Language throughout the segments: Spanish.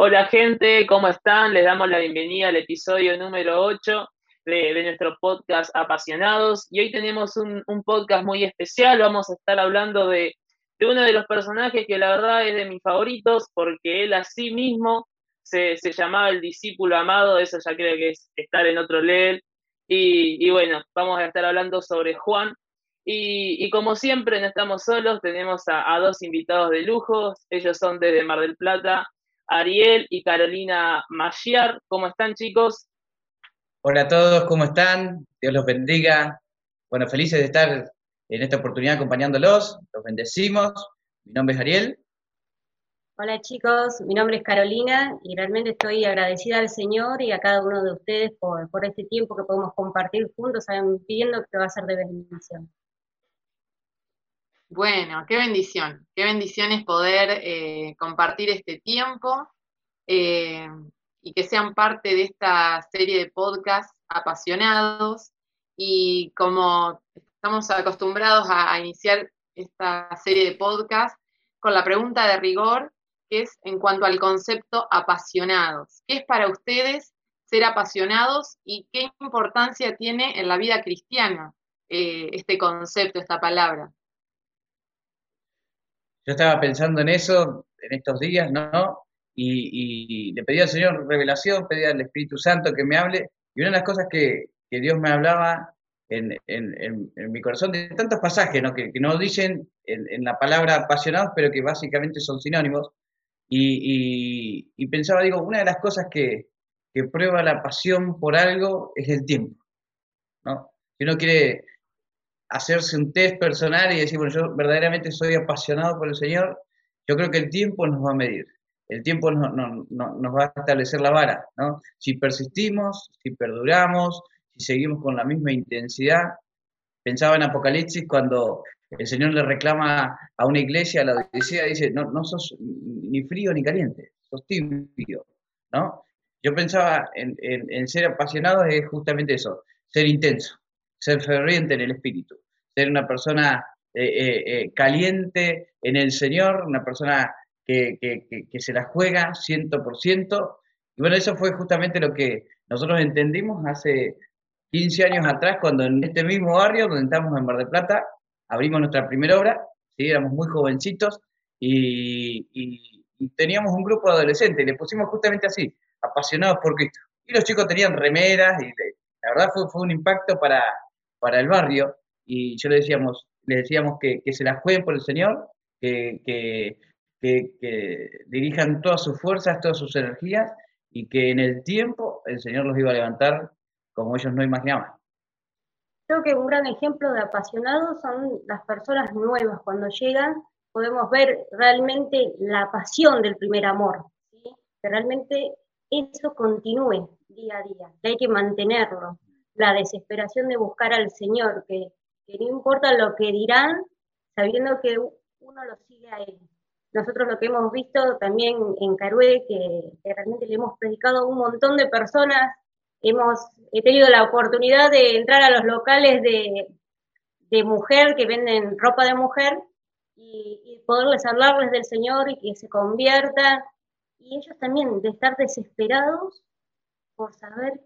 Hola gente, ¿cómo están? Les damos la bienvenida al episodio número 8 de, nuestro podcast Apasionados. Y hoy tenemos un, podcast muy especial. Vamos a estar hablando de, uno de los personajes que la verdad es de mis favoritos, porque él a sí mismo se, llamaba el discípulo amado. Eso ya creo que es estar en otro level. Y, bueno, vamos a estar hablando sobre Juan. Y, como siempre, no estamos solos, tenemos a, a dos invitados de lujo. Ellos son desde Mar del Plata Ariel y Carolina Machiar. ¿Cómo están, chicos? Hola a todos, ¿cómo están? Dios los bendiga. Bueno, felices de estar en esta oportunidad acompañándolos. Los bendecimos. Mi nombre es Ariel. Hola chicos, mi nombre es Carolina y realmente estoy agradecida al Señor y a cada uno de ustedes por, por este tiempo que podemos compartir juntos, pidiendo que va a ser de bendición. Bueno, qué bendición, qué bendición es poder eh, compartir este tiempo eh, y que sean parte de esta serie de podcasts apasionados. Y como estamos acostumbrados a, iniciar esta serie de podcasts con la pregunta de rigor, que es en cuanto al concepto apasionados. ¿Qué es para ustedes ser apasionados y qué importancia tiene en la vida cristiana eh, este concepto, esta palabra? Yo estaba pensando en eso en estos días, ¿no? Y, le pedí al Señor revelación, pedí al Espíritu Santo que me hable. Y una de las cosas que, Dios me hablaba en, mi corazón, de tantos pasajes, ¿no? Que, no dicen en, la palabra apasionados, pero que básicamente son sinónimos. Y, pensaba, digo, una de las cosas que, que prueba la pasión por algo es el tiempo. ¿no? Si uno quiere hacerse un test personal y decir, bueno, yo verdaderamente soy apasionado por el Señor, yo creo que el tiempo nos va a medir, el tiempo nos va a establecer la vara, ¿no? Si persistimos, si perduramos, si seguimos con la misma intensidad. Pensaba en Apocalipsis cuando el Señor le reclama a una iglesia, a la iglesia, dice, no, no sos ni frío ni caliente, sos tibio, ¿no? Yo pensaba en, en ser apasionado es justamente eso, ser intenso, ser ferviente en el espíritu, ser una persona eh, eh, eh, caliente en el Señor, una persona que, se la juega ciento por ciento. Y bueno, eso fue justamente lo que nosotros entendimos hace 15 años atrás, cuando en este mismo barrio donde estamos en Mar del Plata, abrimos nuestra primera obra, ¿sí? éramos muy jovencitos y, teníamos un grupo de adolescentes, y le pusimos justamente así, apasionados por Cristo. Y los chicos tenían remeras y la verdad fue, fue un impacto para, para el barrio y yo le decíamos, le decíamos que, se las jueguen por el Señor, que, que, dirijan todas sus fuerzas, todas sus energías y que en el tiempo el Señor los iba a levantar como ellos no imaginaban. Creo que un gran ejemplo de apasionados son las personas nuevas. Cuando llegan podemos ver realmente la pasión del primer amor, que realmente eso continúe día a día, que hay que mantenerlo la desesperación de buscar al Señor, que, no importa lo que dirán, sabiendo que uno lo sigue a Él. Nosotros lo que hemos visto también en Carué, que, realmente le hemos predicado a un montón de personas, hemos he tenido la oportunidad de entrar a los locales de, mujer que venden ropa de mujer y, y, poderles hablarles del Señor y que se conviertan. Y ellos también de estar desesperados por saber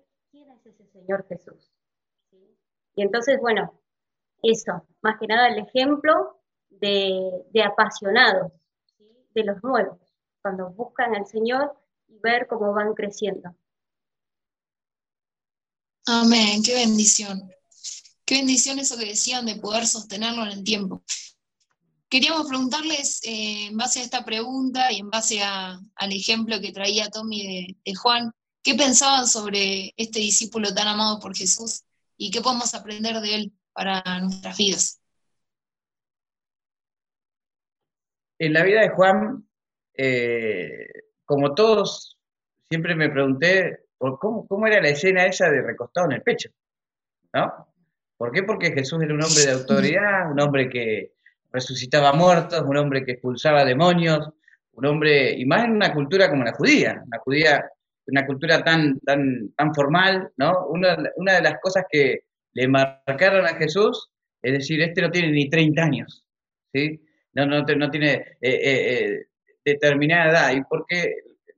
es ese Señor Jesús. Y entonces, bueno, eso, más que nada el ejemplo de, apasionados, de los nuevos, cuando buscan al Señor y ver cómo van creciendo. Amén, qué bendición. Qué bendición eso que decían de poder sostenerlo en el tiempo. Queríamos preguntarles, eh, en base a esta pregunta y en base al ejemplo que traía Tommy de Juan, ¿Qué pensaban sobre este discípulo tan amado por Jesús y qué podemos aprender de él para nuestras vidas? En la vida de Juan, eh, como todos, siempre me pregunté por cómo, cómo, era la escena esa de recostado en el pecho, ¿no? ¿Por qué? Porque Jesús era un hombre de autoridad, un hombre que resucitaba muertos, un hombre que expulsaba demonios, un hombre, y más en una cultura como la judía, una judía una cultura tan, tan, tan formal, ¿no? Una, una, de las cosas que le marcaron a Jesús es decir, este no tiene ni 30 años, ¿sí? No, no, tiene eh, eh, eh, determinada edad. ¿Y por qué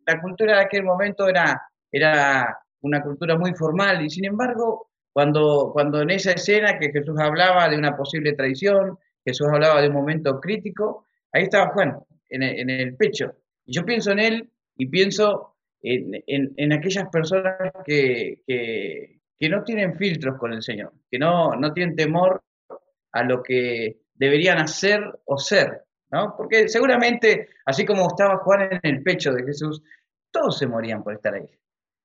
la cultura de aquel momento era, era una cultura muy formal y sin embargo, cuando, cuando en esa escena que Jesús hablaba de una posible traición, Jesús hablaba de un momento crítico, ahí estaba Juan, en el, pecho. Y yo pienso en él y pienso en, aquellas personas que, no tienen filtros con el Señor, que no, no tienen temor a lo que deberían hacer o ser, ¿no? Porque seguramente, así como estaba Juan en el pecho de Jesús, todos se morían por estar ahí.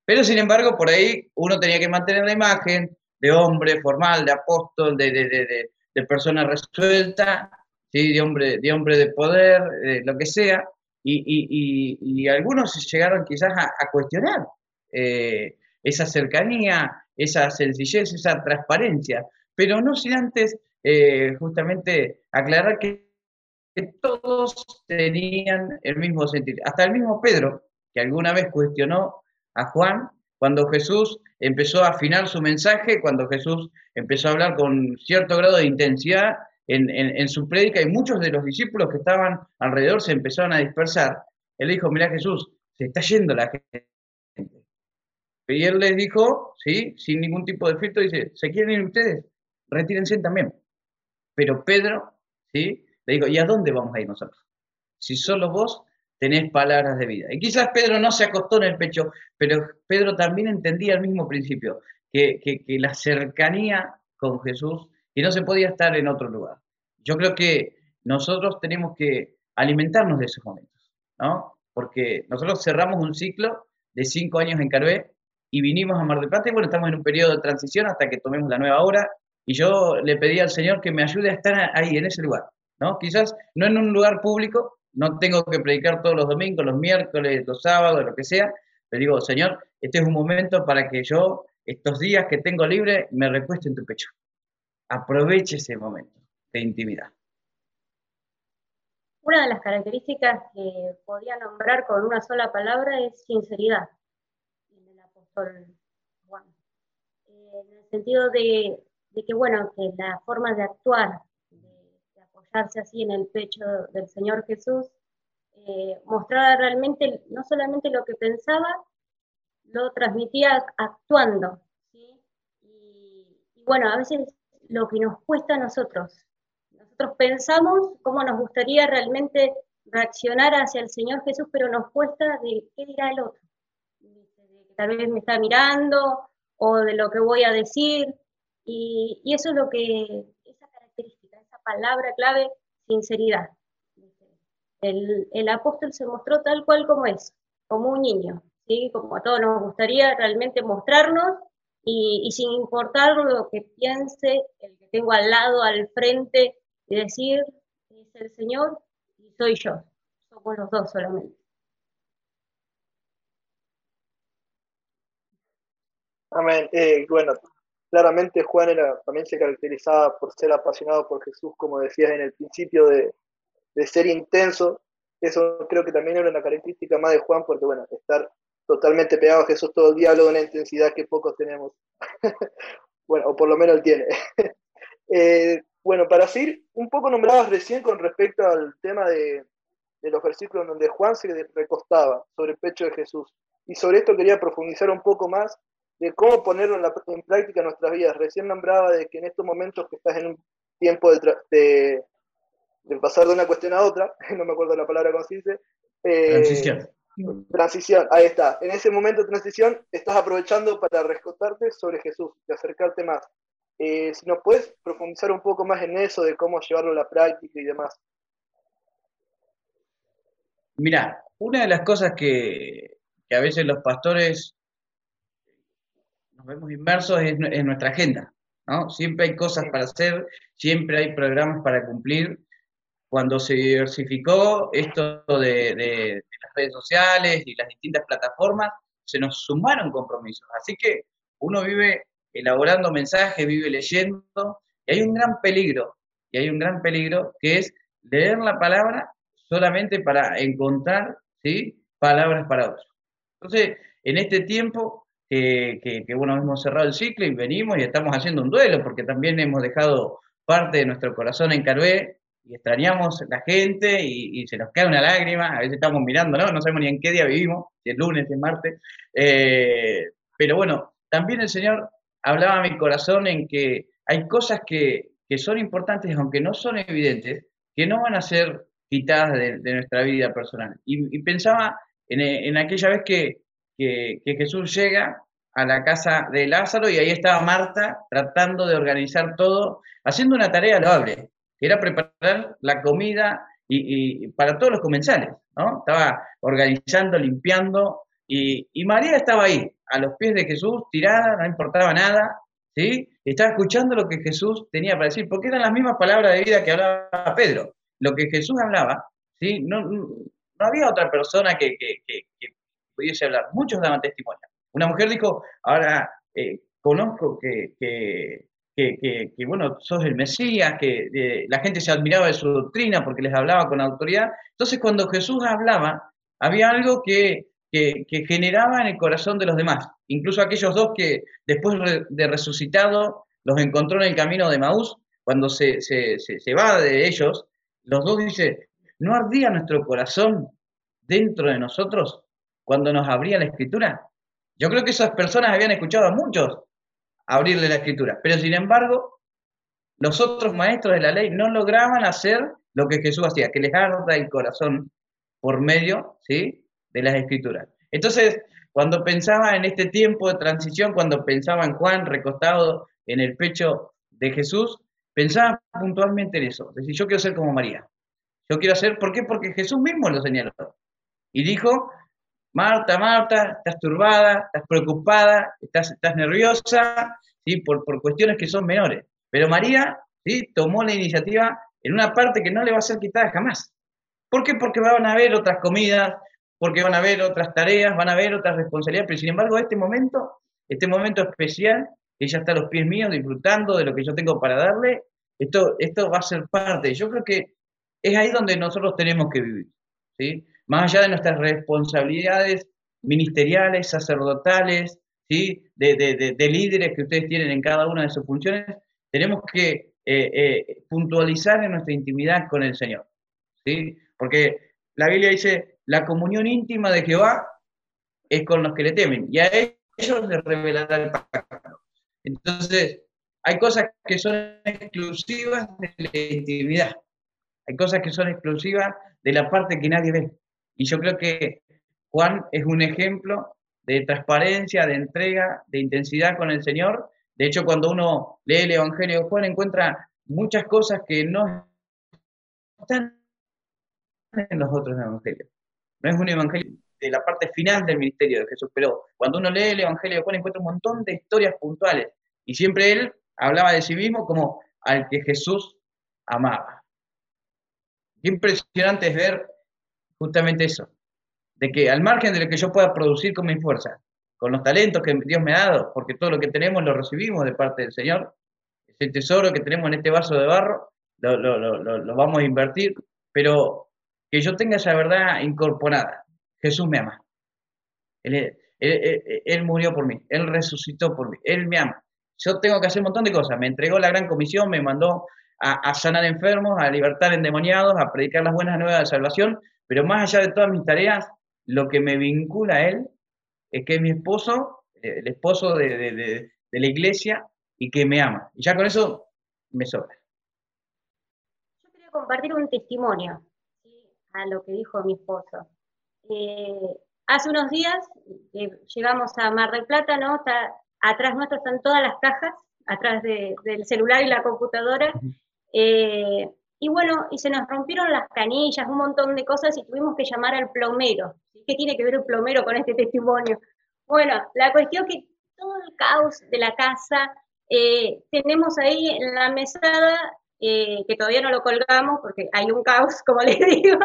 Pero sin embargo, por ahí uno tenía que mantener la imagen de hombre formal, de apóstol, de, de, persona resuelta, ¿sí? de, hombre, de hombre de poder, lo que sea. Y, algunos llegaron quizás a, cuestionar eh, esa cercanía, esa sencillez, esa transparencia, pero no sin antes eh, justamente aclarar que, todos tenían el mismo sentido. Hasta el mismo Pedro, que alguna vez cuestionó a Juan, cuando Jesús empezó a afinar su mensaje, cuando Jesús empezó a hablar con cierto grado de intensidad en, su prédica y muchos de los discípulos que estaban alrededor se empezaron a dispersar, él dijo, mira Jesús, se está yendo la gente. Y él les dijo, ¿sí? sin ningún tipo de filtro, dice, ¿se quieren ir ustedes? Retírense también. Pero Pedro, ¿sí? Le dijo, ¿y a dónde vamos a ir nosotros? Si solo vos tenés palabras de vida. Y quizás Pedro no se acostó en el pecho, pero Pedro también entendía el mismo principio, que, la cercanía con Jesús, y no se podía estar en otro lugar. Yo creo que nosotros tenemos que alimentarnos de esos momentos, ¿no? Porque nosotros cerramos un ciclo de cinco años en Carvé y vinimos a Mar del Plata y bueno, estamos en un periodo de transición hasta que tomemos la nueva hora y yo le pedí al Señor que me ayude a estar ahí, en ese lugar, ¿no? Quizás no en un lugar público, no tengo que predicar todos los domingos, los miércoles, los sábados, lo que sea, pero digo, Señor, este es un momento para que yo, estos días que tengo libre, me recueste en tu pecho. Aproveche ese momento de intimidad. Una de las características que podía nombrar con una sola palabra es sinceridad en el apóstol Juan. Eh, en el sentido de de que, bueno, que la forma de actuar, de, apoyarse así en el pecho del Señor Jesús, eh, mostraba realmente no solamente lo que pensaba, lo transmitía actuando. Y, bueno, a veces lo que nos cuesta a nosotros. Nosotros pensamos cómo nos gustaría realmente reaccionar hacia el Señor Jesús, pero nos cuesta de qué dirá el otro. tal vez me está mirando o de lo que voy a decir, y, eso es lo que, esa característica, esa palabra clave, sinceridad. El, apóstol se mostró tal cual como es, como un niño, ¿sí? como a todos nos gustaría realmente mostrarnos y, sin importar lo que piense el que tengo al lado, al frente, y decir, es el Señor y soy yo, somos los dos solamente. Amén. Eh, bueno, Claramente Juan era, también se caracterizaba por ser apasionado por Jesús, como decías en el principio, de, ser intenso. Eso creo que también era una característica más de Juan, porque bueno, estar totalmente pegado a Jesús todo el día de una intensidad que pocos tenemos. bueno, o por lo menos él tiene. Eh, bueno, para seguir, un poco nombrabas recién con respecto al tema de, de los versículos donde Juan se recostaba sobre el pecho de Jesús. Y sobre esto quería profundizar un poco más de cómo ponerlo en, práctica en nuestras vidas. Recién nombraba de que en estos momentos que estás en un tiempo de, pasar de una cuestión a otra, no me acuerdo la palabra cómo se dice. Eh, transición. Transición, ahí está. En ese momento de transición estás aprovechando para rescatarte sobre Jesús, de acercarte más. Eh, si nos puedes profundizar un poco más en eso, de cómo llevarlo a la práctica y demás. Mira, una de las cosas que, que a veces los pastores nos vemos inmersos en, nuestra agenda, ¿no? Siempre hay cosas para hacer, siempre hay programas para cumplir. Cuando se diversificó esto de, las redes sociales y las distintas plataformas, se nos sumaron compromisos. Así que uno vive elaborando mensajes, vive leyendo, y hay un gran peligro, y hay un gran peligro que es leer la palabra solamente para encontrar ¿sí? palabras para otros. Entonces, en este tiempo que, bueno, hemos cerrado el ciclo y venimos y estamos haciendo un duelo, porque también hemos dejado parte de nuestro corazón en Carué y extrañamos la gente y, se nos cae una lágrima, a veces estamos mirando, ¿no? No sabemos ni en qué día vivimos, si es lunes, si es martes. Eh, pero bueno, también el Señor hablaba a mi corazón en que hay cosas que, son importantes, aunque no son evidentes, que no van a ser quitadas de, nuestra vida personal. Y, pensaba en, aquella vez que, que, Jesús llega a la casa de Lázaro y ahí estaba Marta tratando de organizar todo, haciendo una tarea loable que era preparar la comida y, para todos los comensales, ¿no? Estaba organizando, limpiando, y, María estaba ahí, a los pies de Jesús, tirada, no importaba nada, ¿sí? Estaba escuchando lo que Jesús tenía para decir, porque eran las mismas palabras de vida que hablaba Pedro. Lo que Jesús hablaba, ¿sí? No, no había otra persona que, pudiese hablar, muchos daban testimonio. Una mujer dijo, ahora eh, conozco que, que, bueno, sos el Mesías, que la gente se admiraba de su doctrina porque les hablaba con autoridad. Entonces, cuando Jesús hablaba, había algo que, generaba en el corazón de los demás. Incluso aquellos dos que después de resucitado los encontró en el camino de Maús, cuando se, se, se va de ellos, los dos dicen, ¿no ardía nuestro corazón dentro de nosotros cuando nos abría la escritura? Yo creo que esas personas habían escuchado a muchos abrirle la escritura. Pero sin embargo, los otros maestros de la ley no lograban hacer lo que Jesús hacía, que les arda el corazón por medio ¿sí? de las escrituras. Entonces, cuando pensaba en este tiempo de transición, cuando pensaba en Juan recostado en el pecho de Jesús, pensaba puntualmente en eso. Es decir, yo quiero ser como María. Yo quiero ser, ¿por qué? Porque Jesús mismo lo señaló. Y dijo, Marta, Marta, estás turbada, estás preocupada, estás, estás nerviosa, ¿sí? Por, por cuestiones que son menores. Pero María ¿sí? tomó la iniciativa en una parte que no le va a ser quitada jamás. ¿Por qué? Porque van a haber otras comidas, porque van a haber otras tareas, van a haber otras responsabilidades, pero sin embargo este momento, este momento especial, ella está a los pies míos disfrutando de lo que yo tengo para darle, esto, esto va a ser parte. Yo creo que es ahí donde nosotros tenemos que vivir. ¿sí? más allá de nuestras responsabilidades ministeriales, sacerdotales, ¿sí? de, líderes que ustedes tienen en cada una de sus funciones, tenemos que eh, eh, puntualizar en nuestra intimidad con el Señor. ¿sí? Porque la Biblia dice, la comunión íntima de Jehová es con los que le temen, y a ellos les revelará el pacto. Entonces, hay cosas que son exclusivas de la intimidad, hay cosas que son exclusivas de la parte que nadie ve. Y yo creo que Juan es un ejemplo de transparencia, de entrega, de intensidad con el Señor. De hecho, cuando uno lee el Evangelio de Juan, encuentra muchas cosas que no están en los otros evangelios. No es un evangelio de la parte final del ministerio de Jesús, pero cuando uno lee el Evangelio de Juan encuentra un montón de historias puntuales. Y siempre él hablaba de sí mismo como al que Jesús amaba. Qué impresionante es ver justamente eso, de que al margen de lo que yo pueda producir con mi fuerza, con los talentos que Dios me ha dado, porque todo lo que tenemos lo recibimos de parte del Señor, ese tesoro que tenemos en este vaso de barro, lo, vamos a invertir, pero que yo tenga esa verdad incorporada. Jesús me ama. Él, murió por mí, Él resucitó por mí, Él me ama. Yo tengo que hacer un montón de cosas. Me entregó la gran comisión, me mandó a, a sanar enfermos, a libertar endemoniados, a predicar las buenas nuevas de salvación, pero más allá de todas mis tareas, lo que me vincula a él es que es mi esposo, el esposo de, la iglesia y que me ama. Y ya con eso me sobra. Yo quería compartir un testimonio a lo que dijo mi esposo. Eh, hace unos días eh, llegamos a Mar del Plata, ¿no? Está, atrás nuestro están todas las cajas, atrás del celular y la computadora. Y bueno, y se nos rompieron las canillas, un montón de cosas y tuvimos que llamar al plomero. ¿Qué tiene que ver el plomero con este testimonio? Bueno, la cuestión que todo el caos de la casa, eh, tenemos ahí en la mesada, eh, que todavía no lo colgamos porque hay un caos, como les digo,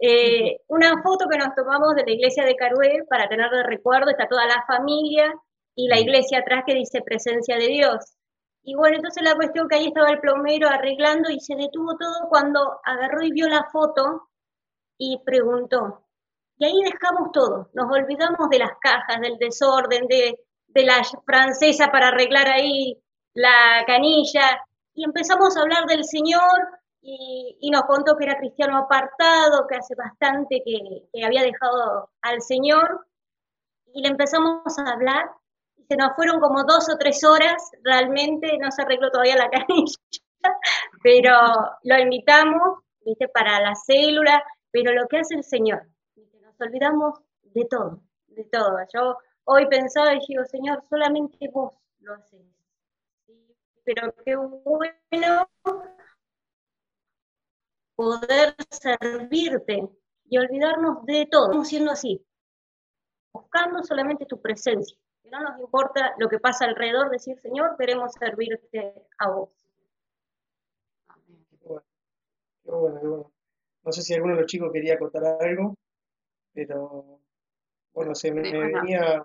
eh, una foto que nos tomamos de la iglesia de Carué para tener de recuerdo, está toda la familia y la iglesia atrás que dice presencia de Dios. Y bueno, entonces la cuestión que ahí estaba el plomero arreglando y se detuvo todo cuando agarró y vio la foto y preguntó. Y ahí dejamos todo, nos olvidamos de las cajas, del desorden, de, de la francesa para arreglar ahí la canilla y empezamos a hablar del Señor y, nos contó que era cristiano apartado, que hace bastante que, que había dejado al Señor, y le empezamos a hablar, se nos fueron como dos o tres horas, realmente no se arregló todavía la canilla, pero lo invitamos, viste, para la célula, pero lo que hace el Señor, nos olvidamos de todo, de todo. Yo hoy pensaba y digo, Señor, solamente vos lo haces. Pero qué bueno poder servirte y olvidarnos de todo. Estamos siendo así, buscando solamente tu presencia. Que no nos importa lo que pasa alrededor, decir, Señor, queremos servirte a vos. Qué bueno, qué bueno. No sé si alguno de los chicos quería contar algo, pero bueno, se me, venía.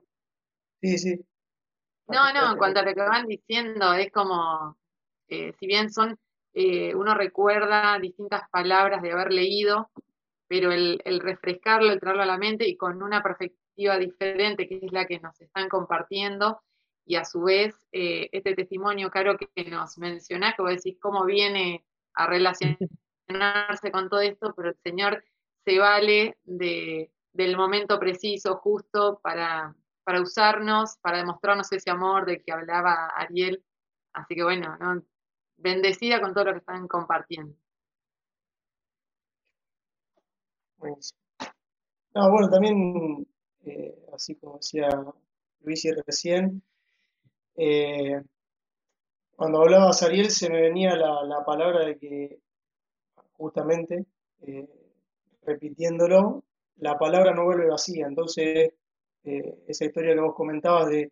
Sí, sí. No, no, en cuanto a lo que van diciendo, es como, eh, si bien son, eh, uno recuerda distintas palabras de haber leído, pero el, refrescarlo, el traerlo a la mente y con una diferente, que es la que nos están compartiendo, y a su vez eh, este testimonio, Caro, que nos mencionás, que vos decís cómo viene a relacionarse con todo esto, pero el Señor se vale de, del momento preciso, justo, para, para usarnos, para demostrarnos ese amor del que hablaba Ariel. Así que bueno, bendecida con todo lo que están compartiendo. No, bueno, también, eh, así como decía Luis recién, eh, cuando hablaba Ariel se me venía la, palabra de que justamente, eh, repitiéndolo, la palabra no vuelve vacía. Entonces, esa historia que vos comentabas de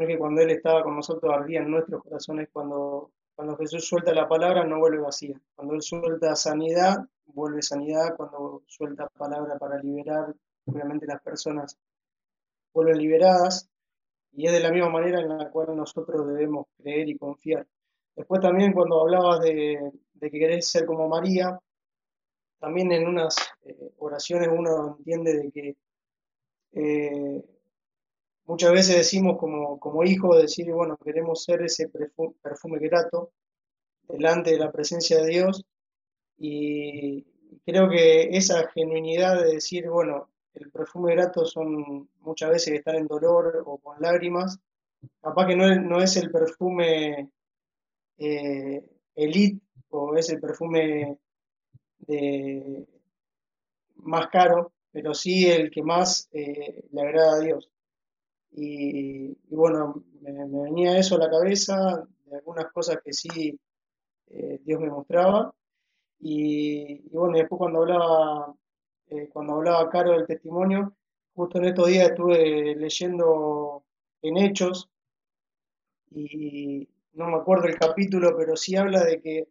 no es que cuando Él estaba con nosotros ardían nuestros corazones, cuando, cuando Jesús suelta la palabra no vuelve vacía. Cuando Él suelta sanidad, vuelve sanidad. Cuando suelta palabra para liberar, obviamente las personas vuelven liberadas. Y es de la misma manera en la cual nosotros debemos creer y confiar. Después también cuando hablabas de, que querés ser como María, también en unas eh, oraciones uno entiende de que eh, muchas veces decimos como, como hijo, decir, bueno, queremos ser ese perfume, grato delante de la presencia de Dios y creo que esa genuinidad de decir, bueno, el perfume grato son muchas veces estar en dolor o con lágrimas, capaz que no no es el perfume eh, elite o es el perfume de, más caro, pero sí el que más eh, le agrada a Dios. Y, bueno, me, venía eso a la cabeza, de algunas cosas que sí eh, Dios me mostraba. Y, bueno, después cuando hablaba, eh, cuando hablaba Caro del testimonio, justo en estos días estuve leyendo en Hechos, y no me acuerdo el capítulo, pero sí habla de que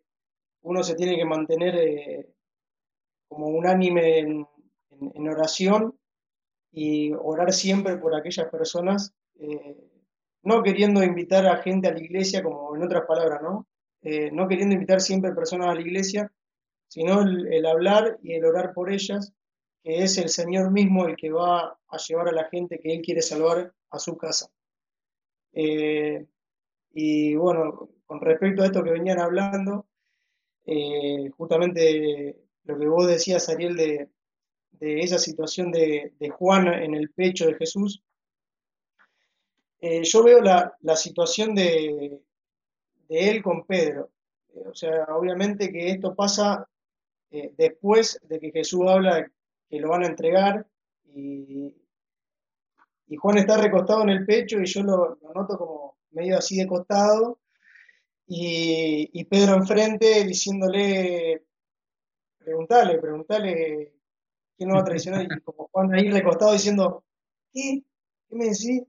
uno se tiene que mantener como unánime en, en, oración y orar siempre por aquellas personas, eh, no queriendo invitar a gente a la iglesia, como en otras palabras, ¿no? Eh, no queriendo invitar siempre personas a la iglesia, sino el, hablar y el orar por ellas, que es el Señor mismo el que va a llevar a la gente que Él quiere salvar a su casa. Eh, y bueno, con respecto a esto que venían hablando, justamente lo que vos decías, Ariel, de, esa situación de, Juan en el pecho de Jesús, eh, yo veo la, situación de, él con Pedro. Eh, o sea, obviamente que esto pasa eh, después de que Jesús habla que lo van a entregar y, Juan está recostado en el pecho y yo lo, noto como medio así de costado y, y Pedro enfrente diciéndole, preguntale, preguntale quién no va a traicionar. Y como Juan ahí recostado diciendo, ¿qué? ¿Qué me decís?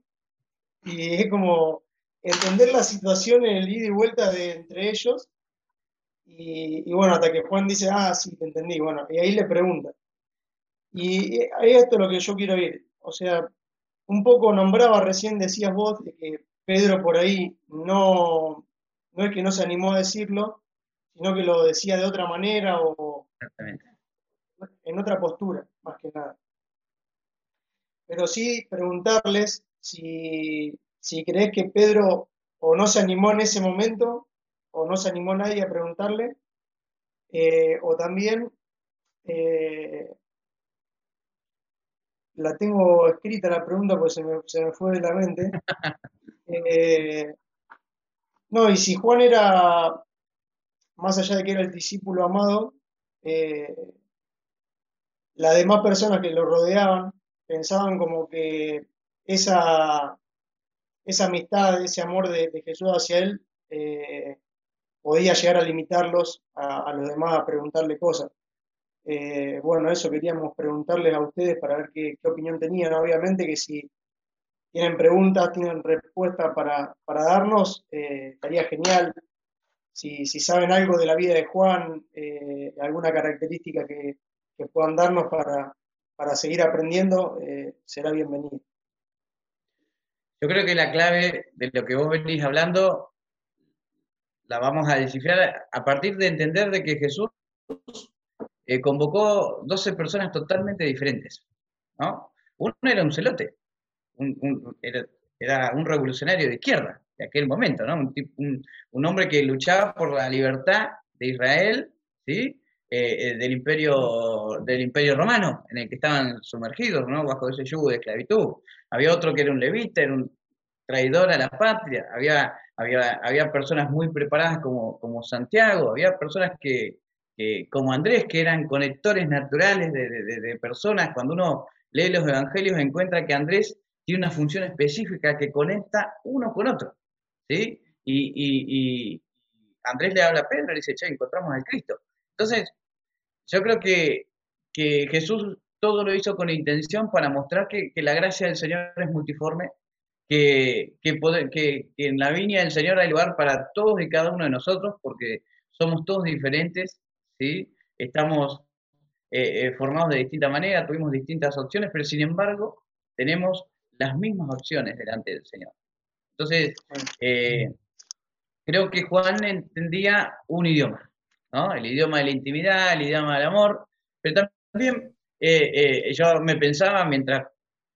Y es como entender la situación en el ida y vuelta de entre ellos. Y, bueno, hasta que Juan dice, ah, sí, te entendí. Bueno, y ahí le pregunta. Y ahí esto es lo que yo quiero ir. O sea, un poco nombraba recién, decías vos, de que Pedro por ahí no, no es que no se animó a decirlo, sino que lo decía de otra manera o, en otra postura, más que nada. Pero sí preguntarles si, si crees que Pedro o no se animó en ese momento, o no se animó nadie a preguntarle, Eh, o también eh, la tengo escrita la pregunta porque se me, se me fue de la mente. Eh, no, y si Juan era, más allá de que era el discípulo amado, eh, las demás personas que lo rodeaban pensaban como que esa, esa amistad, ese amor de, de Jesús hacia él eh, podía llegar a limitarlos a, a los demás a preguntarle cosas. Eh, bueno, eso queríamos preguntarles a ustedes para ver qué, opinión tenían. Obviamente que si tienen preguntas, tienen respuestas para, para darnos, eh, estaría genial. Si, si saben algo de la vida de Juan, eh, alguna característica que, que puedan darnos para, para seguir aprendiendo, será bienvenido. Yo creo que la clave de lo que vos venís hablando la vamos a descifrar a partir de entender de que Jesús eh, convocó 12 personas totalmente diferentes. ¿no? Uno era un celote, era, un revolucionario de izquierda de aquel momento, ¿no? un hombre que luchaba por la libertad de Israel, ¿sí? Eh, eh, del, imperio, del imperio romano, en el que estaban sumergidos ¿no? bajo ese yugo de esclavitud. Había otro que era un levita, era un traidor a la patria, había, había, había personas muy preparadas como, como Santiago, había personas que, que, como Andrés, que eran conectores naturales de, de- de- personas. Cuando uno lee los evangelios encuentra que Andrés tiene una función específica que conecta uno con otro. ¿sí? Y, y- y Andrés le habla a Pedro y le dice, che, encontramos al Cristo. Entonces, yo creo que, que Jesús todo lo hizo con intención para mostrar que, que la gracia del Señor es multiforme, que, que, poder- que en la viña del Señor hay lugar para todos y cada uno de nosotros, porque somos todos diferentes, ¿sí? Estamos eh, eh, formados de distinta manera, tuvimos distintas opciones, pero sin embargo tenemos las mismas opciones delante del Señor. Entonces, eh, creo que Juan entendía un idioma, ¿no? El idioma de la intimidad, el idioma del amor, pero también yo me pensaba mientras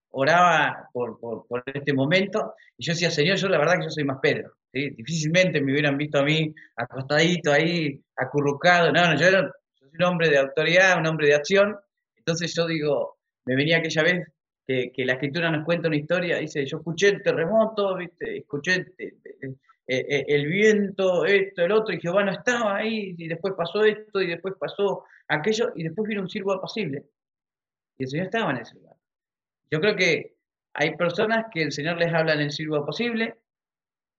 oraba por, por- por este momento, y yo decía, Señor, yo la verdad que yo soy más Pedro, ¿sí? Difícilmente me hubieran visto a mí acostadito ahí, acurrucado, no, no, yo, era, yo soy un hombre de autoridad, un hombre de acción, entonces yo digo, me venía aquella vez que, que la escritura nos cuenta una historia, dice, yo escuché el terremoto, ¿viste? escuché el, el- el- viento, esto, el otro, y Jehová no estaba ahí, y después pasó esto, y después pasó aquello, y después vino un siervo apacible, y el Señor estaba en ese lugar. Yo creo que hay personas que el Señor les habla en el sirvo posible,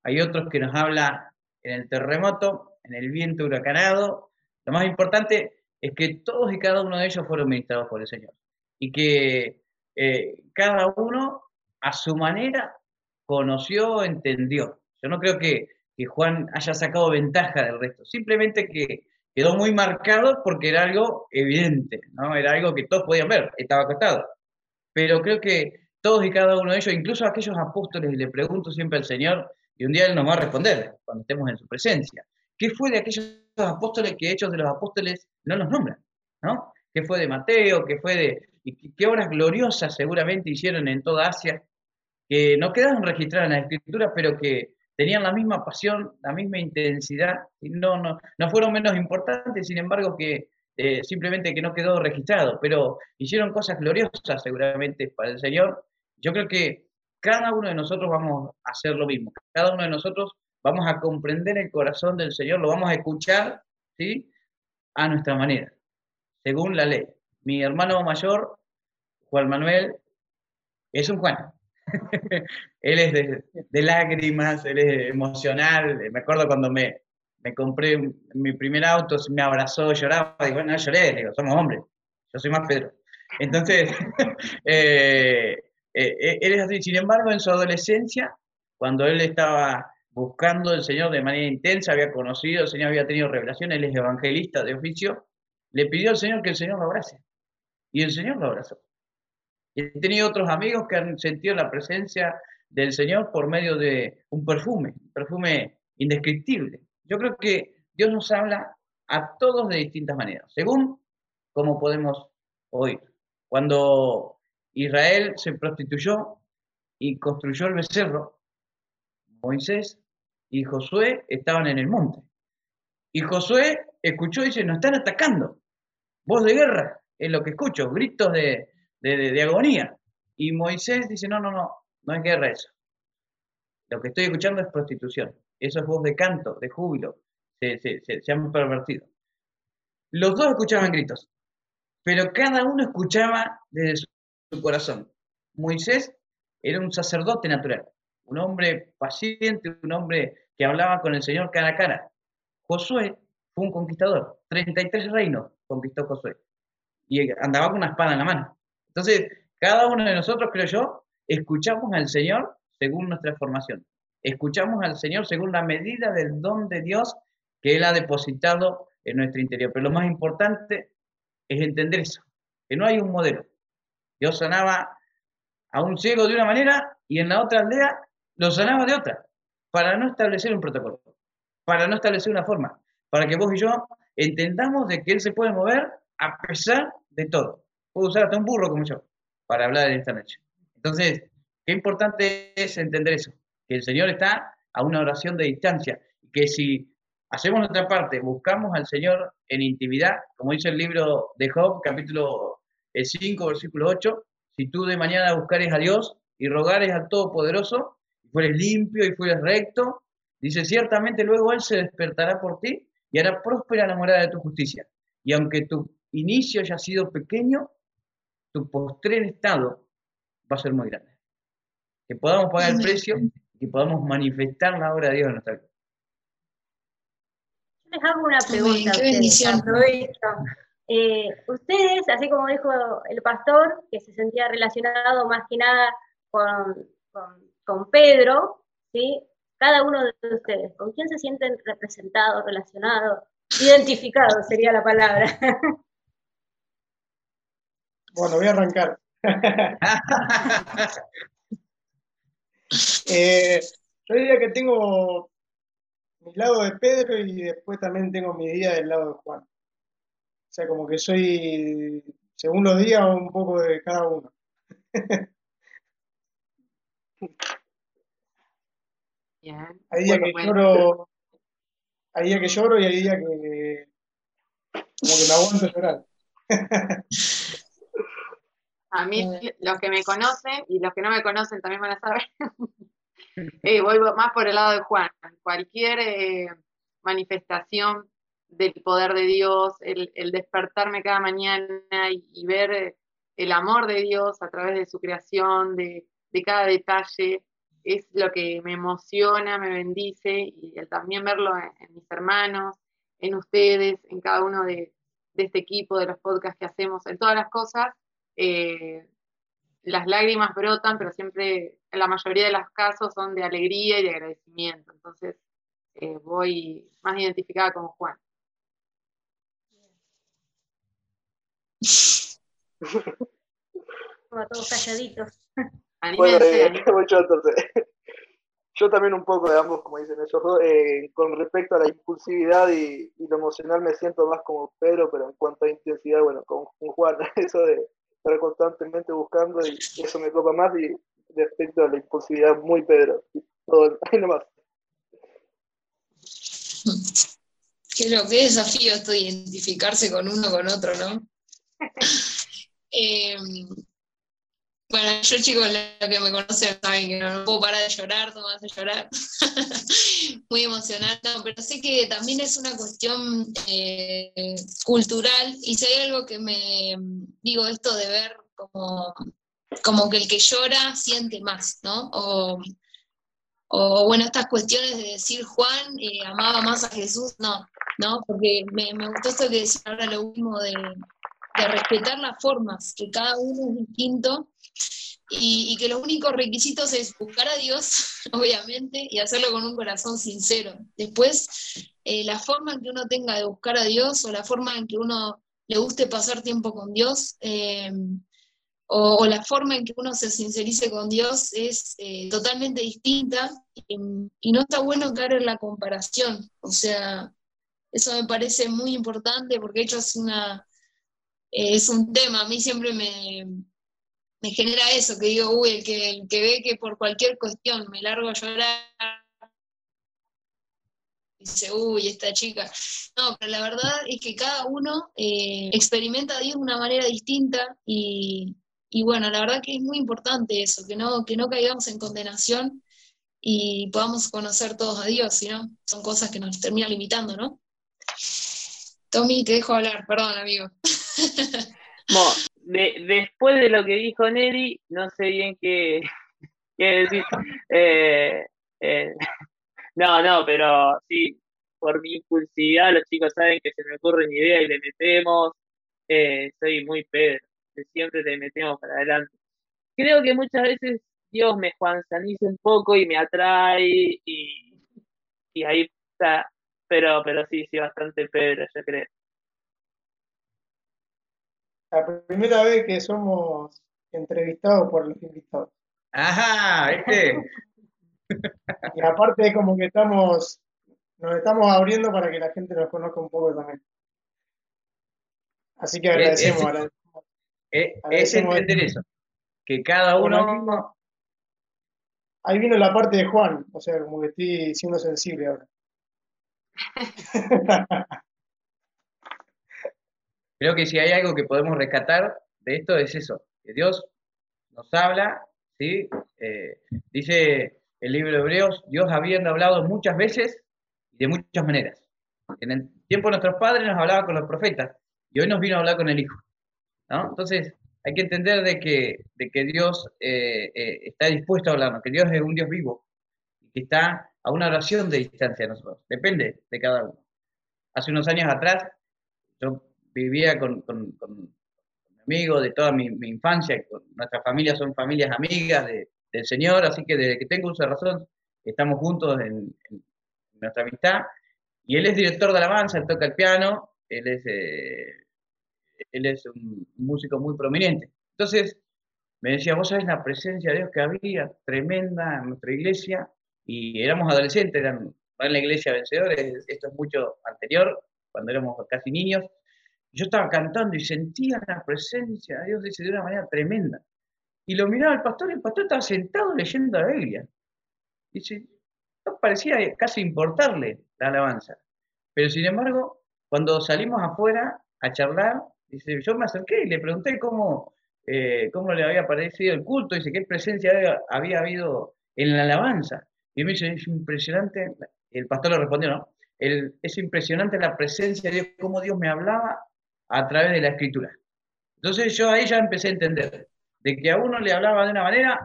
hay otros que nos habla en el terremoto, en el viento huracanado. Lo más importante es que todos y cada uno de ellos fueron ministrados por el Señor y que eh, cada uno a su manera conoció, entendió. Yo no creo que, que Juan haya sacado ventaja del resto, simplemente que quedó muy marcado porque era algo evidente, ¿no? Era algo que todos podían ver, estaba acostado pero creo que todos y cada uno de ellos, incluso aquellos apóstoles, y le pregunto siempre al Señor, y un día Él nos va a responder cuando estemos en su presencia, ¿qué fue de aquellos apóstoles que hechos de los apóstoles no los nombran? ¿no? ¿Qué fue de Mateo? ¿Qué fue de... y qué obras gloriosas seguramente hicieron en toda Asia, que no quedaron registradas en las escrituras, pero que tenían la misma pasión, la misma intensidad, y no, no, no fueron menos importantes, sin embargo que eh, simplemente que no quedó registrado, pero hicieron cosas gloriosas seguramente para el Señor. Yo creo que cada uno de nosotros vamos a hacer lo mismo, cada uno de nosotros vamos a comprender el corazón del Señor, lo vamos a escuchar, ¿sí? A nuestra manera, según la ley. Mi hermano mayor, Juan Manuel, es un Juan. él es de, lágrimas, él es emocional. Me acuerdo cuando me, me compré mi primer auto, me abrazó, lloraba, digo, bueno, no lloré, digo, somos hombres, yo soy más Pedro. Entonces, eh, eh, eh, él es así. Sin embargo, en su adolescencia, cuando él estaba buscando al Señor de manera intensa, había conocido, el Señor había tenido revelaciones, él es evangelista de oficio, le pidió al Señor que el Señor lo abrace. Y el Señor lo abrazó. He tenido otros amigos que han sentido la presencia del Señor por medio de un perfume, un perfume indescriptible. Yo creo que Dios nos habla a todos de distintas maneras, según cómo podemos oír. Cuando Israel se prostituyó y construyó el becerro, Moisés y Josué estaban en el monte. Y Josué escuchó y dice, nos están atacando. Voz de guerra, es lo que escucho, gritos de, de, agonía. Y Moisés dice, no, no, no, no es guerra eso. Lo que estoy escuchando es prostitución. Eso es voz de canto, de júbilo. Se, se, se, han pervertido. Los dos escuchaban gritos, pero cada uno escuchaba desde su corazón. Moisés era un sacerdote natural, un hombre paciente, un hombre que hablaba con el Señor cara a cara. Josué fue un conquistador, 33 reinos conquistó Josué y andaba con una espada en la mano. Entonces, cada uno de nosotros, creo yo, escuchamos al Señor según nuestra formación. Escuchamos al Señor según la medida del don de Dios que Él ha depositado en nuestro interior. Pero lo más importante es entender eso, que no hay un modelo. Dios sanaba a un ciego de una manera y en la otra aldea lo sanaba de otra, para no establecer un protocolo, para no establecer una forma, para que vos y yo entendamos de que Él se puede mover a pesar de todo. Puedo usar hasta un burro como yo para hablar en esta noche. Entonces, qué importante es entender eso, que el Señor está a una oración de distancia, que si hacemos nuestra parte, buscamos al Señor en intimidad, como dice el libro de Job, capítulo 5, versículo 8, si tú de mañana buscares a Dios y rogares al Todopoderoso, y fueres limpio y fueres recto, dice, ciertamente luego Él se despertará por ti y hará próspera la morada de tu justicia. Y aunque tu inicio haya sido pequeño, tu postrer estado va a ser muy grande. Que podamos pagar el precio y que podamos manifestar la obra de Dios en nuestra vida. Les hago una pregunta. Qué bendición. Eh, ustedes, así como dijo el pastor, que se sentía relacionado más que nada con, con, Pedro, ¿sí? cada uno de ustedes, ¿con quién se sienten representados, relacionados, identificados sería la palabra? Bueno, voy a arrancar. Eh, yo diría que tengo mi lado de Pedro y después también tengo mi día del lado de Juan. O sea, como que soy, según los días, un poco de cada uno. Hay días que lloro, hay días que lloro y hay días que como que me aguanto llorar. A mí, los que me conocen y los que no me conocen también van a saber. eh, voy más por el lado de Juan. Cualquier eh, manifestación del poder de Dios, el, despertarme cada mañana y, ver eh, el amor de Dios a través de su creación, de, cada detalle, es lo que me emociona, me bendice y también verlo en, mis hermanos, en ustedes, en cada uno de, de este equipo, de los podcasts que hacemos, en todas las cosas, eh, las lágrimas brotan, pero siempre, en la mayoría de los casos, son de alegría y de agradecimiento. Entonces, eh, voy más identificada con Juan. Como todos calladitos. Bueno, eh, yo, yo también un poco de ambos, como dicen ellos dos. con respecto a la impulsividad y, lo emocional me siento más como Pedro, pero en cuanto a intensidad, bueno, con Juan, eso de, estar constantemente buscando y eso me copa más y respecto a la impulsividad muy Pedro. Todo, ahí nomás. Qué lo que desafío esto de identificarse con uno con otro, ¿no? Eh, bueno, yo chicos, lo que me conocen saben que no, puedo parar de llorar, no me hace llorar. Muy emocionante, pero sé que también es una cuestión eh, cultural y si hay algo que me digo esto de ver como, como que el que llora siente más, ¿no? O, bueno, estas cuestiones de decir Juan eh, amaba más a Jesús, no, ¿no? Porque me, gustó esto que decía ahora lo último de, de respetar las formas, que cada uno es distinto y, que los únicos requisitos es buscar a Dios, obviamente, y hacerlo con un corazón sincero. Después, eh, la forma en que uno tenga de buscar a Dios o la forma en que uno le guste pasar tiempo con Dios, eh, o, la forma en que uno se sincerice con Dios es eh, totalmente distinta y, y, no está bueno caer en la comparación. O sea, eso me parece muy importante porque de hecho es, una, es un tema, a mí siempre me, me genera eso, que digo, uy, el que, el que ve que por cualquier cuestión me largo a llorar, dice, uy, esta chica. No, pero la verdad es que cada uno eh, experimenta a Dios de una manera distinta y, y, bueno, la verdad que es muy importante eso, que no, que no caigamos en condenación y podamos conocer todos a Dios, si no, son cosas que nos terminan limitando, ¿no? Tommy, te dejo hablar, perdón, amigo. Después de lo que dijo Nelly, no sé bien qué, decir. Eh, eh, no, no, pero sí, por mi impulsividad, los chicos saben que se me ocurre una idea y le metemos. Eh, soy muy Pedro, siempre le metemos para adelante. Creo que muchas veces Dios me juanzaniza un poco y me atrae y, y ahí está. Pero, pero sí, sí, bastante Pedro, yo creo. La primera vez que somos entrevistados por los invitados. Ajá, ¿viste? y aparte como que estamos, nos estamos abriendo para que la gente nos conozca un poco también. Así que agradecemos. Es, es entender eso, que cada uno... ahí vino la parte de Juan, o sea, como que estoy siendo sensible ahora. Creo que si hay algo que podemos rescatar de esto es eso, que Dios nos habla, ¿sí? Eh, dice el libro de Hebreos, Dios habiendo hablado muchas veces y de muchas maneras. En el tiempo de nuestros padres nos hablaba con los profetas y hoy nos vino a hablar con el Hijo. ¿no? Entonces, hay que entender de que, de que Dios eh, eh, está dispuesto a hablarnos, que Dios es un Dios vivo y que está a una oración de distancia de nosotros. Depende de cada uno. Hace unos años atrás, yo vivía con, con, con de toda mi, infancia, con, nuestras familias son familias amigas del Señor, así que desde que tengo uso razón, estamos juntos en, nuestra amistad. Y él es director de alabanza, él toca el piano, él es, eh, él es un músico muy prominente. Entonces, me decía, vos sabés la presencia de Dios que había tremenda en nuestra iglesia, y éramos adolescentes, eran, en la iglesia vencedores, esto es mucho anterior, cuando éramos casi niños, yo estaba cantando y sentía la presencia de Dios de una manera tremenda. Y lo miraba el pastor y el pastor estaba sentado leyendo la Biblia. Dice, no parecía casi importarle la alabanza. Pero sin embargo, cuando salimos afuera a charlar, dice, yo me acerqué y le pregunté cómo, eh, cómo le había parecido el culto, dice, qué presencia había, habido en la alabanza. Y me dice, es impresionante, el pastor le respondió, ¿no? es impresionante la presencia de Dios, cómo Dios me hablaba a través de la escritura. Entonces yo ahí ya empecé a entender de que a uno le hablaba de una manera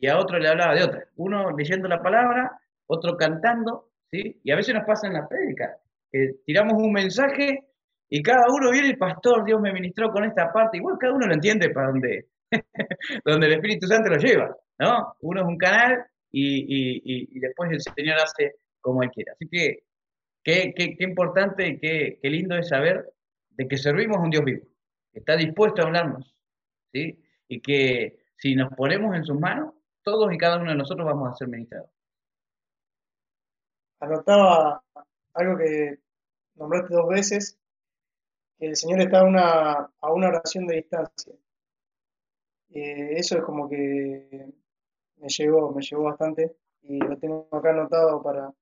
y a otro le hablaba de otra. Uno leyendo la palabra, otro cantando, ¿sí? Y a veces nos pasa en la prédica, que tiramos un mensaje y cada uno viene el pastor, Dios me ministró con esta parte, igual cada uno lo entiende para donde, donde el Espíritu Santo lo lleva, ¿no? Uno es un canal y, y, después el Señor hace como Él quiera. Así que qué, qué, qué importante qué, qué lindo es saber de que servimos a un Dios vivo, que está dispuesto a hablarnos. Y que si nos ponemos en sus manos, todos y cada uno de nosotros vamos a ser ministrados. Anotaba algo que nombraste dos veces, que el Señor está a una, a una oración de distancia. Eh, eso es como que me llegó, me llegó bastante y lo tengo acá anotado para,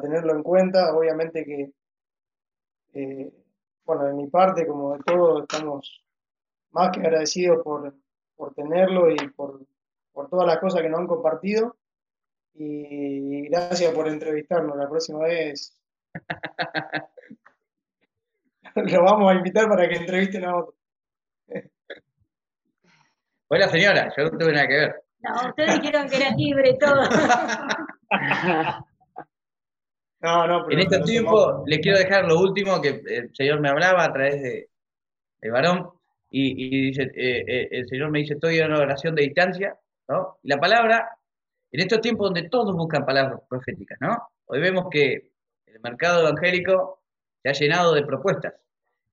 tenerlo en cuenta. Obviamente que eh, bueno, de mi parte, como de todo, estamos más que agradecidos por, tenerlo y por, todas las cosas que nos han compartido. Y gracias por entrevistarnos. La próxima vez lo vamos a invitar para que entrevisten a otro. Hola señora, yo no tuve nada que ver. No, ustedes dijeron que era libre todo. en este tiempo les quiero dejar lo último que el Señor me hablaba a través de, de varón y, dice, eh, eh, el Señor me dice, estoy en una oración de distancia, ¿no? Y la palabra, en estos tiempos donde todos buscan palabras proféticas, ¿no? Hoy vemos que el mercado evangélico se ha llenado de propuestas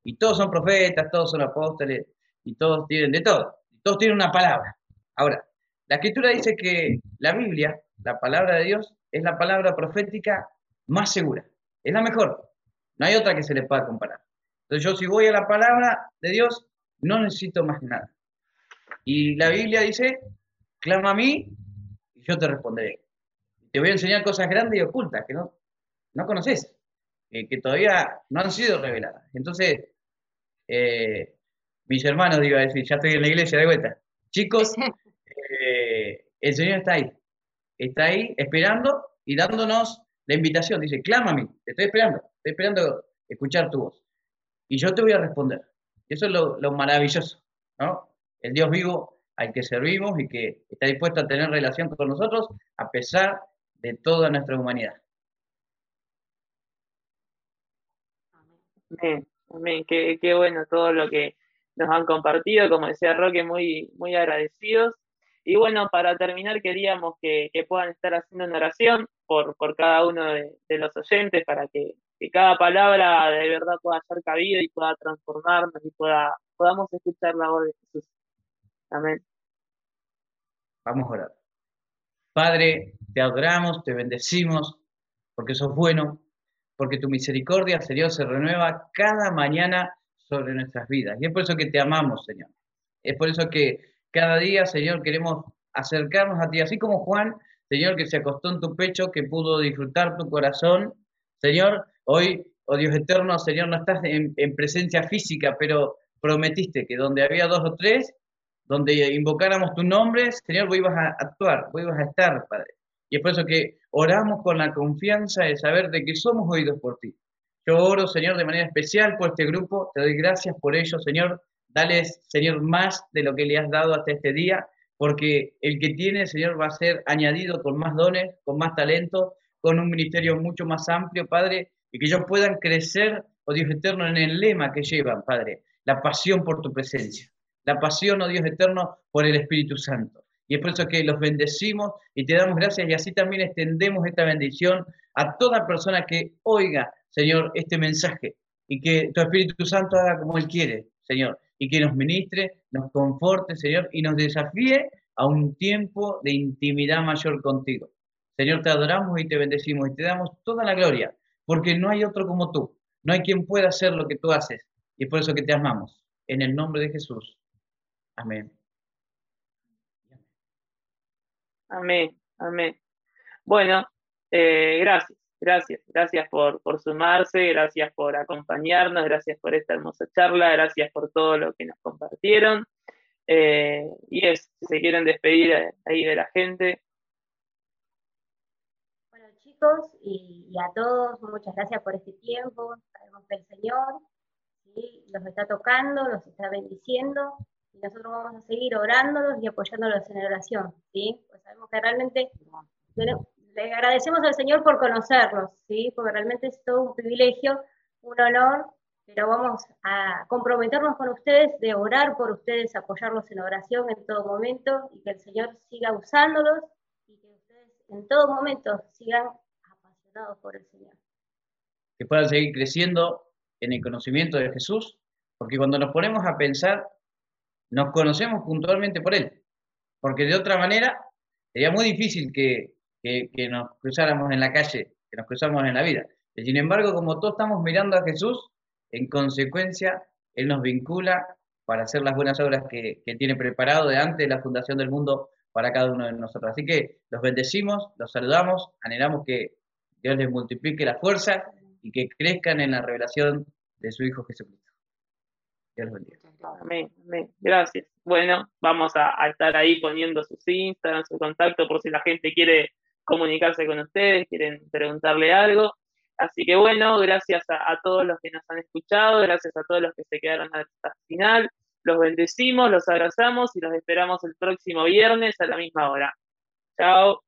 y todos son profetas, todos son apóstoles y todos tienen de todo, todos tienen una palabra. Ahora, la escritura dice que la Biblia, la palabra de Dios, es la palabra profética más segura. Es la mejor. No hay otra que se le pueda comparar. Entonces yo si voy a la palabra de Dios, no necesito más nada. Y la Biblia dice, clama a mí y yo te responderé. Te voy a enseñar cosas grandes y ocultas que no, no conoces, eh, que todavía no han sido reveladas. Entonces, eh, mis hermanos, digo a decir, ya estoy en la iglesia de vuelta. Chicos, eh, el Señor está ahí, está ahí esperando y dándonos la invitación. Dice, mí, te estoy esperando, estoy esperando escuchar tu voz. Y yo te voy a responder. Eso es lo, lo maravilloso, ¿no? El Dios vivo al que servimos y que está dispuesto a tener relación con nosotros a pesar de toda nuestra humanidad. Amén, amén. Qué, bueno todo lo que nos han compartido, como decía Roque, muy, muy agradecidos. Y bueno, para terminar, queríamos que, que puedan estar haciendo una oración por, por cada uno de, de los oyentes para que, que, cada palabra de verdad pueda ser cabida y pueda transformarnos y pueda, podamos escuchar la voz de Jesús. Amén. Vamos a orar. Padre, te adoramos, te bendecimos, porque sos bueno, porque tu misericordia, Señor, se renueva cada mañana sobre nuestras vidas. Y es por eso que te amamos, Señor. Es por eso que cada día, Señor, queremos acercarnos a ti, así como Juan, Señor, que se acostó en tu pecho, que pudo disfrutar tu corazón. Señor, hoy, oh Dios eterno, Señor, no estás en, en presencia física, pero prometiste que donde había dos o tres, donde invocáramos tu nombre, Señor, vos ibas a actuar, vos ibas a estar, Padre. Y es por eso que oramos con la confianza de saber de que somos oídos por ti. Yo oro, Señor, de manera especial por este grupo. Te doy gracias por ello, Señor. Dales, Señor, más de lo que le has dado hasta este día, porque el que tiene, Señor, va a ser añadido con más dones, con más talento, con un ministerio mucho más amplio, Padre, y que ellos puedan crecer, oh Dios eterno, en el lema que llevan, Padre, la pasión por tu presencia, la pasión, oh Dios eterno, por el Espíritu Santo. Y es por eso que los bendecimos y te damos gracias y así también extendemos esta bendición a toda persona que oiga, Señor, este mensaje y que tu Espíritu Santo haga como Él quiere, Señor, y que nos ministre, nos conforte, Señor, y nos desafíe a un tiempo de intimidad mayor contigo. Señor, te adoramos y te bendecimos y te damos toda la gloria, porque no hay otro como tú, no hay quien pueda hacer lo que tú haces, y es por eso que te amamos. En el nombre de Jesús. Amén. Amén, amén. Bueno, eh, gracias, gracias, gracias por, por sumarse, gracias por acompañarnos, gracias por esta hermosa charla, gracias por todo lo que nos compartieron. Eh, y es, si se quieren despedir ahí de la gente. Bueno, chicos, y, y a todos, muchas gracias por este tiempo. Sabemos que el Señor ¿sí? los está tocando, los está bendiciendo y nosotros vamos a seguir orándolos y apoyándolos en oración, ¿sí? Pues sabemos que realmente le agradecemos al Señor por conocerlos, ¿sí? Porque realmente es todo un privilegio, un honor, pero vamos a comprometernos con ustedes de orar por ustedes, apoyarlos en oración en todo momento y que el Señor siga usándolos y que ustedes en todo momento sigan apasionados por el Señor. Que puedan seguir creciendo en el conocimiento de Jesús, porque cuando nos ponemos a pensar nos conocemos puntualmente por Él, porque de otra manera sería muy difícil que, que, nos cruzáramos en la calle, que nos cruzáramos en la vida. Sin embargo, como todos estamos mirando a Jesús, en consecuencia, Él nos vincula para hacer las buenas obras que, que tiene preparado de antes de la fundación del mundo para cada uno de nosotros. Así que los bendecimos, los saludamos, anhelamos que Dios les multiplique la fuerza y que crezcan en la revelación de su Hijo Jesucristo. Dios los bendiga. Amén, amén. Gracias. Bueno, vamos a, a, estar ahí poniendo sus Instagram, su contacto, por si la gente quiere comunicarse con ustedes, quieren preguntarle algo. Así que bueno, gracias a, todos los que nos han escuchado, gracias a todos los que se quedaron hasta el final. Los bendecimos, los abrazamos y los esperamos el próximo viernes a la misma hora. Chao.